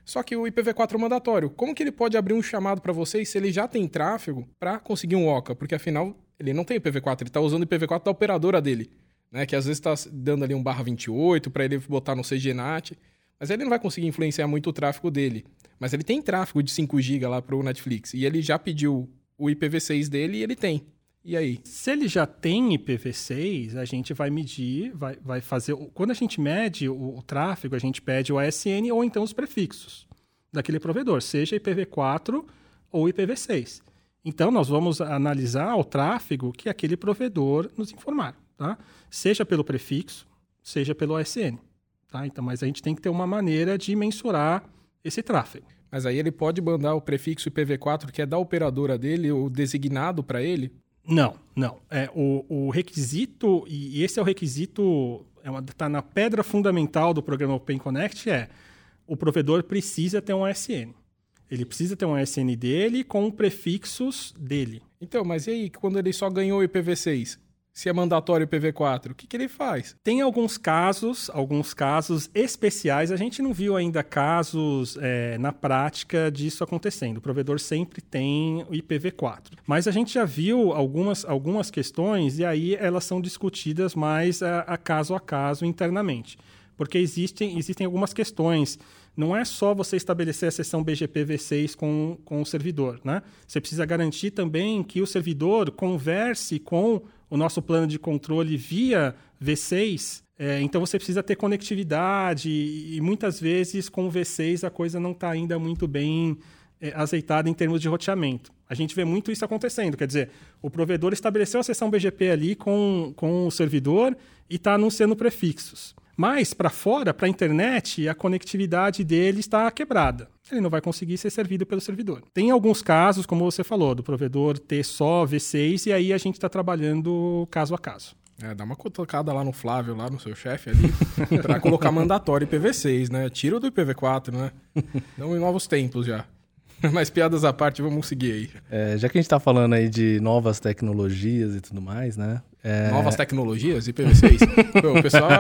Speaker 2: Só que o IPv4 é mandatório. Como que ele pode abrir um chamado para vocês se ele já tem tráfego para conseguir um OCA? Porque afinal, ele não tem IPv4, ele está usando o IPv4 da operadora dele, né? Que às vezes está dando ali um barra 28 para ele botar no CGNAT. Mas ele não vai conseguir influenciar muito o tráfego dele. Mas ele tem tráfego de 5 GB lá pro Netflix. E ele já pediu o IPv6 dele e ele tem. E aí?
Speaker 5: Se ele já tem IPv6, a gente vai medir, vai, vai fazer. Quando a gente mede o, o tráfego, a gente pede o ASN ou então os prefixos daquele provedor, seja IPv4 ou IPv6. Então, nós vamos analisar o tráfego que aquele provedor nos informar, tá? Seja pelo prefixo, seja pelo ASN. Tá? Então, mas a gente tem que ter uma maneira de mensurar esse tráfego.
Speaker 2: Mas aí ele pode mandar o prefixo IPv4 que é da operadora dele, o designado para ele?
Speaker 5: Não, não. É, o, o requisito, e esse é o requisito, está é na pedra fundamental do programa Open Connect, é o provedor precisa ter um ASN. Ele precisa ter um ASN dele com prefixos dele.
Speaker 2: Então, mas e aí, quando ele só ganhou o IPv6? Se é mandatório IPv4, o que, que ele faz?
Speaker 5: Tem alguns casos, alguns casos especiais. A gente não viu ainda casos é, na prática disso acontecendo. O provedor sempre tem o IPv4. Mas a gente já viu algumas, algumas questões e aí elas são discutidas mais a, a caso a caso internamente. Porque existem, existem algumas questões não é só você estabelecer a sessão BGP v6 com, com o servidor. Né? Você precisa garantir também que o servidor converse com o nosso plano de controle via V6, é, então você precisa ter conectividade e, muitas vezes com o V6 a coisa não está ainda muito bem é, azeitada em termos de roteamento. A gente vê muito isso acontecendo, quer dizer, o provedor estabeleceu a sessão BGP ali com, com o servidor e está anunciando prefixos. Mas para fora, para a internet, a conectividade dele está quebrada. Ele não vai conseguir ser servido pelo servidor. Tem alguns casos, como você falou, do provedor ter só V6 e aí a gente está trabalhando caso a caso.
Speaker 2: É, dá uma cutucada lá no Flávio, lá no seu chefe ali, para colocar mandatório IPv6, né? Tira do IPv4, né? Não em novos tempos já. Mas piadas à parte, vamos seguir aí.
Speaker 3: É, já que a gente está falando aí de novas tecnologias e tudo mais, né?
Speaker 2: É... Novas tecnologias, IPv6. Pô, o pessoal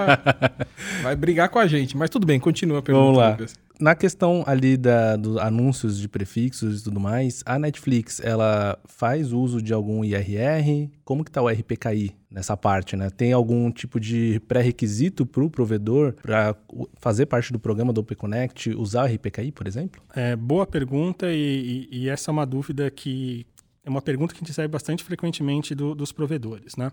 Speaker 2: vai brigar com a gente, mas tudo bem, continua a pergunta.
Speaker 3: Vamos lá. Lucas. Na questão ali da, dos anúncios de prefixos e tudo mais, a Netflix, ela faz uso de algum IRR? Como que tá o RPKI nessa parte, né? Tem algum tipo de pré-requisito para o provedor para fazer parte do programa do Open Connect usar o RPKI, por exemplo?
Speaker 5: É, boa pergunta e, e, e essa é uma dúvida que é uma pergunta que a gente recebe bastante frequentemente do, dos provedores, né?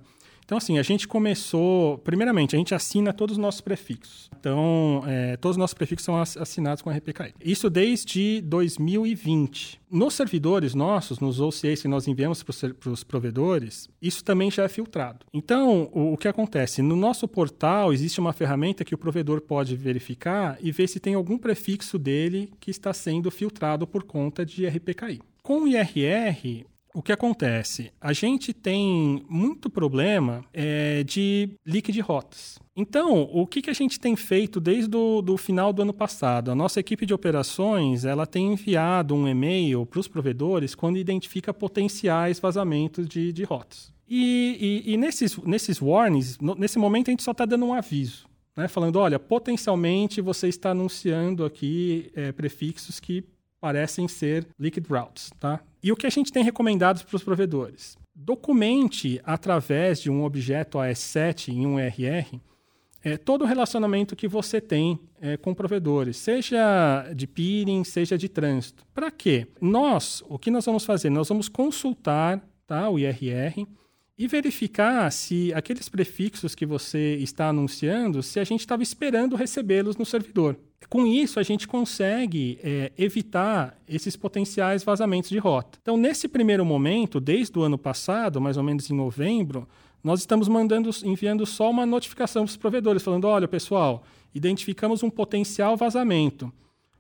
Speaker 5: Então, assim, a gente começou... Primeiramente, a gente assina todos os nossos prefixos. Então, é, todos os nossos prefixos são assinados com a RPKI. Isso desde 2020. Nos servidores nossos, nos OCAs que nós enviamos para os provedores, isso também já é filtrado. Então, o, o que acontece? No nosso portal, existe uma ferramenta que o provedor pode verificar e ver se tem algum prefixo dele que está sendo filtrado por conta de RPKI. Com o IRR, o que acontece? A gente tem muito problema é, de leak de rotas. Então, o que, que a gente tem feito desde o do final do ano passado? A nossa equipe de operações ela tem enviado um e-mail para os provedores quando identifica potenciais vazamentos de, de rotas. E, e, e nesses, nesses warnings, no, nesse momento a gente só está dando um aviso. Né, falando, olha, potencialmente você está anunciando aqui é, prefixos que parecem ser liquid routes, tá? E o que a gente tem recomendado para os provedores? Documente através de um objeto AS7 em um RR é, todo o relacionamento que você tem é, com provedores, seja de peering, seja de trânsito. Para quê? Nós, o que nós vamos fazer? Nós vamos consultar tá, o IRR e verificar se aqueles prefixos que você está anunciando, se a gente estava esperando recebê-los no servidor. Com isso, a gente consegue é, evitar esses potenciais vazamentos de rota. Então, nesse primeiro momento, desde o ano passado, mais ou menos em novembro, nós estamos mandando, enviando só uma notificação para os provedores, falando: olha, pessoal, identificamos um potencial vazamento.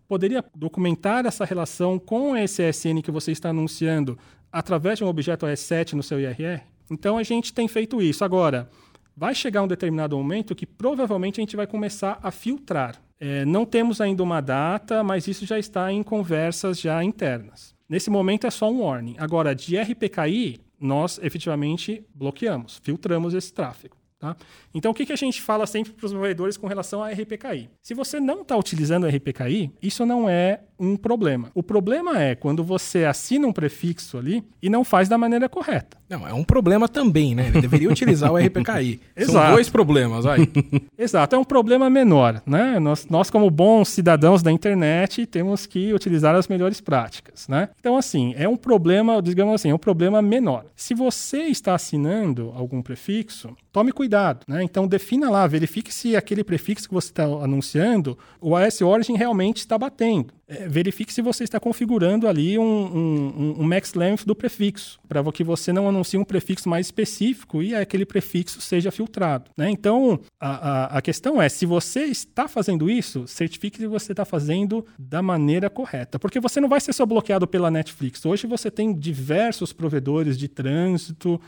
Speaker 5: Poderia documentar essa relação com esse SN que você está anunciando através de um objeto S7 no seu IRR? Então a gente tem feito isso. Agora, vai chegar um determinado momento que provavelmente a gente vai começar a filtrar. É, não temos ainda uma data, mas isso já está em conversas já internas. Nesse momento é só um warning. Agora, de RPKI, nós efetivamente bloqueamos, filtramos esse tráfego. Tá? Então, o que, que a gente fala sempre para os provedores com relação a RPKI? Se você não está utilizando RPKI, isso não é um problema. O problema é quando você assina um prefixo ali e não faz da maneira correta.
Speaker 2: Não, é um problema também, né? Ele deveria utilizar o RPKI.
Speaker 5: Exato.
Speaker 2: São dois problemas, aí.
Speaker 5: Exato, é um problema menor, né? Nós, nós, como bons cidadãos da internet, temos que utilizar as melhores práticas, né? Então, assim, é um problema, digamos assim, é um problema menor. Se você está assinando algum prefixo, tome cuidado, né? Então, defina lá, verifique se aquele prefixo que você está anunciando, o AS Origin realmente está batendo é, verifique se você está configurando ali um, um, um max length do prefixo, para que você não anuncie um prefixo mais específico e aquele prefixo seja filtrado. Né? Então, a, a, a, questão é, se você está fazendo isso, certifique que você está fazendo da maneira correta, porque você não vai ser só bloqueado pela Netflix. Hoje você tem diversos provedores de trânsito,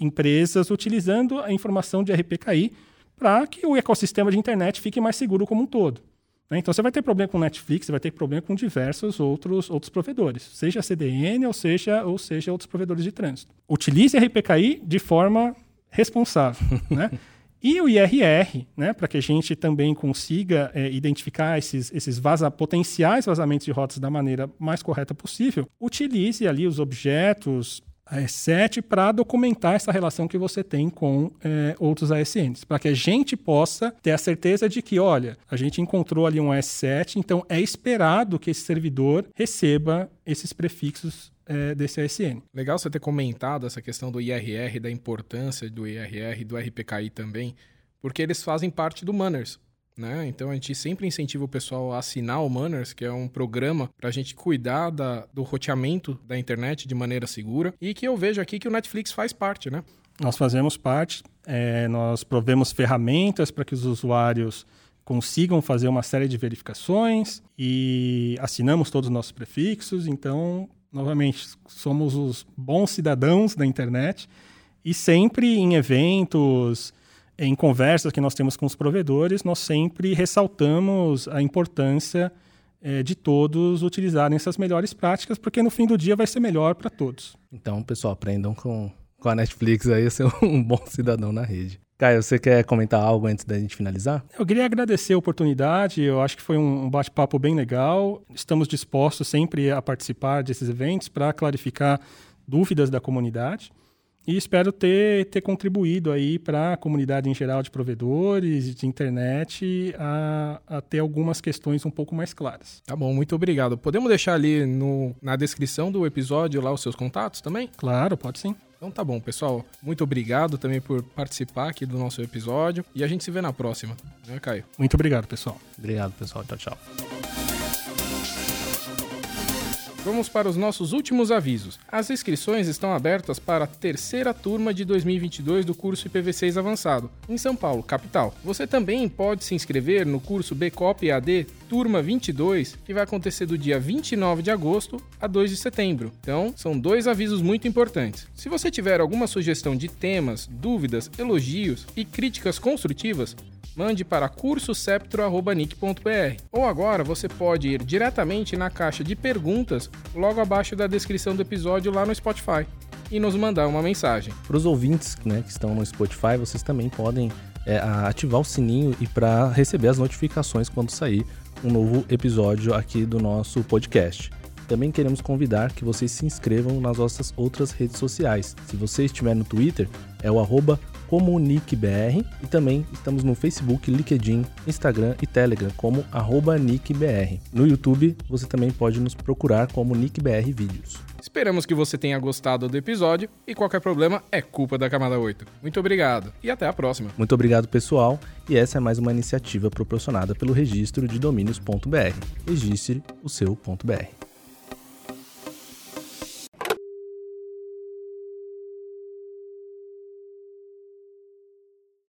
Speaker 5: empresas utilizando a informação de RPKI para que o ecossistema de internet fique mais seguro como um todo. Né? Então você vai ter problema com Netflix, você vai ter problema com diversos outros, outros provedores, seja CDN ou seja, ou seja outros provedores de trânsito. Utilize RPKI de forma responsável. né? E o IRR, né, para que a gente também consiga é, identificar esses, esses vaza, potenciais vazamentos de rotas da maneira mais correta possível, utilize ali os objetos, a S7 para documentar essa relação que você tem com é, outros ASNs, para que a gente possa ter a certeza de que, olha, a gente encontrou ali um S7, então é esperado que esse servidor receba esses prefixos é, desse ASN.
Speaker 2: Legal você ter comentado essa questão do IRR, da importância do IRR, do RPKI também, porque eles fazem parte do Manners. Né? Então a gente sempre incentiva o pessoal a assinar o Manners, que é um programa para a gente cuidar da, do roteamento da internet de maneira segura e que eu vejo aqui que o Netflix faz parte, né?
Speaker 5: Nós fazemos parte, é, nós provemos ferramentas para que os usuários consigam fazer uma série de verificações e assinamos todos os nossos prefixos. Então, novamente, somos os bons cidadãos da internet e sempre em eventos, em conversas que nós temos com os provedores, nós sempre ressaltamos a importância é, de todos utilizarem essas melhores práticas, porque no fim do dia vai ser melhor para todos.
Speaker 3: Então, pessoal, aprendam com, com a Netflix aí a ser um bom cidadão na rede. Caio, você quer comentar algo antes da gente finalizar?
Speaker 5: Eu queria agradecer a oportunidade, eu acho que foi um bate-papo bem legal. Estamos dispostos sempre a participar desses eventos para clarificar dúvidas da comunidade. E espero ter, ter contribuído aí para a comunidade em geral de provedores de internet a, a, ter algumas questões um pouco mais claras.
Speaker 2: Tá bom, muito obrigado. Podemos deixar ali no, na descrição do episódio lá os seus contatos também?
Speaker 5: Claro, pode sim.
Speaker 2: Então tá bom, pessoal. Muito obrigado também por participar aqui do nosso episódio e a gente se vê na próxima, né, Caio?
Speaker 5: Muito obrigado, pessoal.
Speaker 3: Obrigado, pessoal. Tchau, tchau.
Speaker 2: Vamos para os nossos últimos avisos. As inscrições estão abertas para a terceira turma de 2022 do curso IPv6 Avançado, em São Paulo, capital. Você também pode se inscrever no curso BCOP AD Turma 22, que vai acontecer do dia 29 de agosto a 2 de setembro. Então, são dois avisos muito importantes. Se você tiver alguma sugestão de temas, dúvidas, elogios e críticas construtivas, mande para cursoseptro.nick.br. Ou agora você pode ir diretamente na caixa de perguntas logo abaixo da descrição do episódio lá no Spotify e nos mandar uma mensagem.
Speaker 3: Para os ouvintes né, que estão no Spotify, vocês também podem é, ativar o sininho e para receber as notificações quando sair um novo episódio aqui do nosso podcast. Também queremos convidar que vocês se inscrevam nas nossas outras redes sociais. Se você estiver no Twitter, é o arroba comuniquebr e também estamos no Facebook, LinkedIn, Instagram e Telegram como nickbr. No YouTube você também pode nos procurar como nickbr vídeos.
Speaker 2: Esperamos que você tenha gostado do episódio e qualquer problema é culpa da camada 8. Muito obrigado e até a próxima.
Speaker 3: Muito obrigado, pessoal, e essa é mais uma iniciativa proporcionada pelo registro de domínios.br. Registre o seu.br.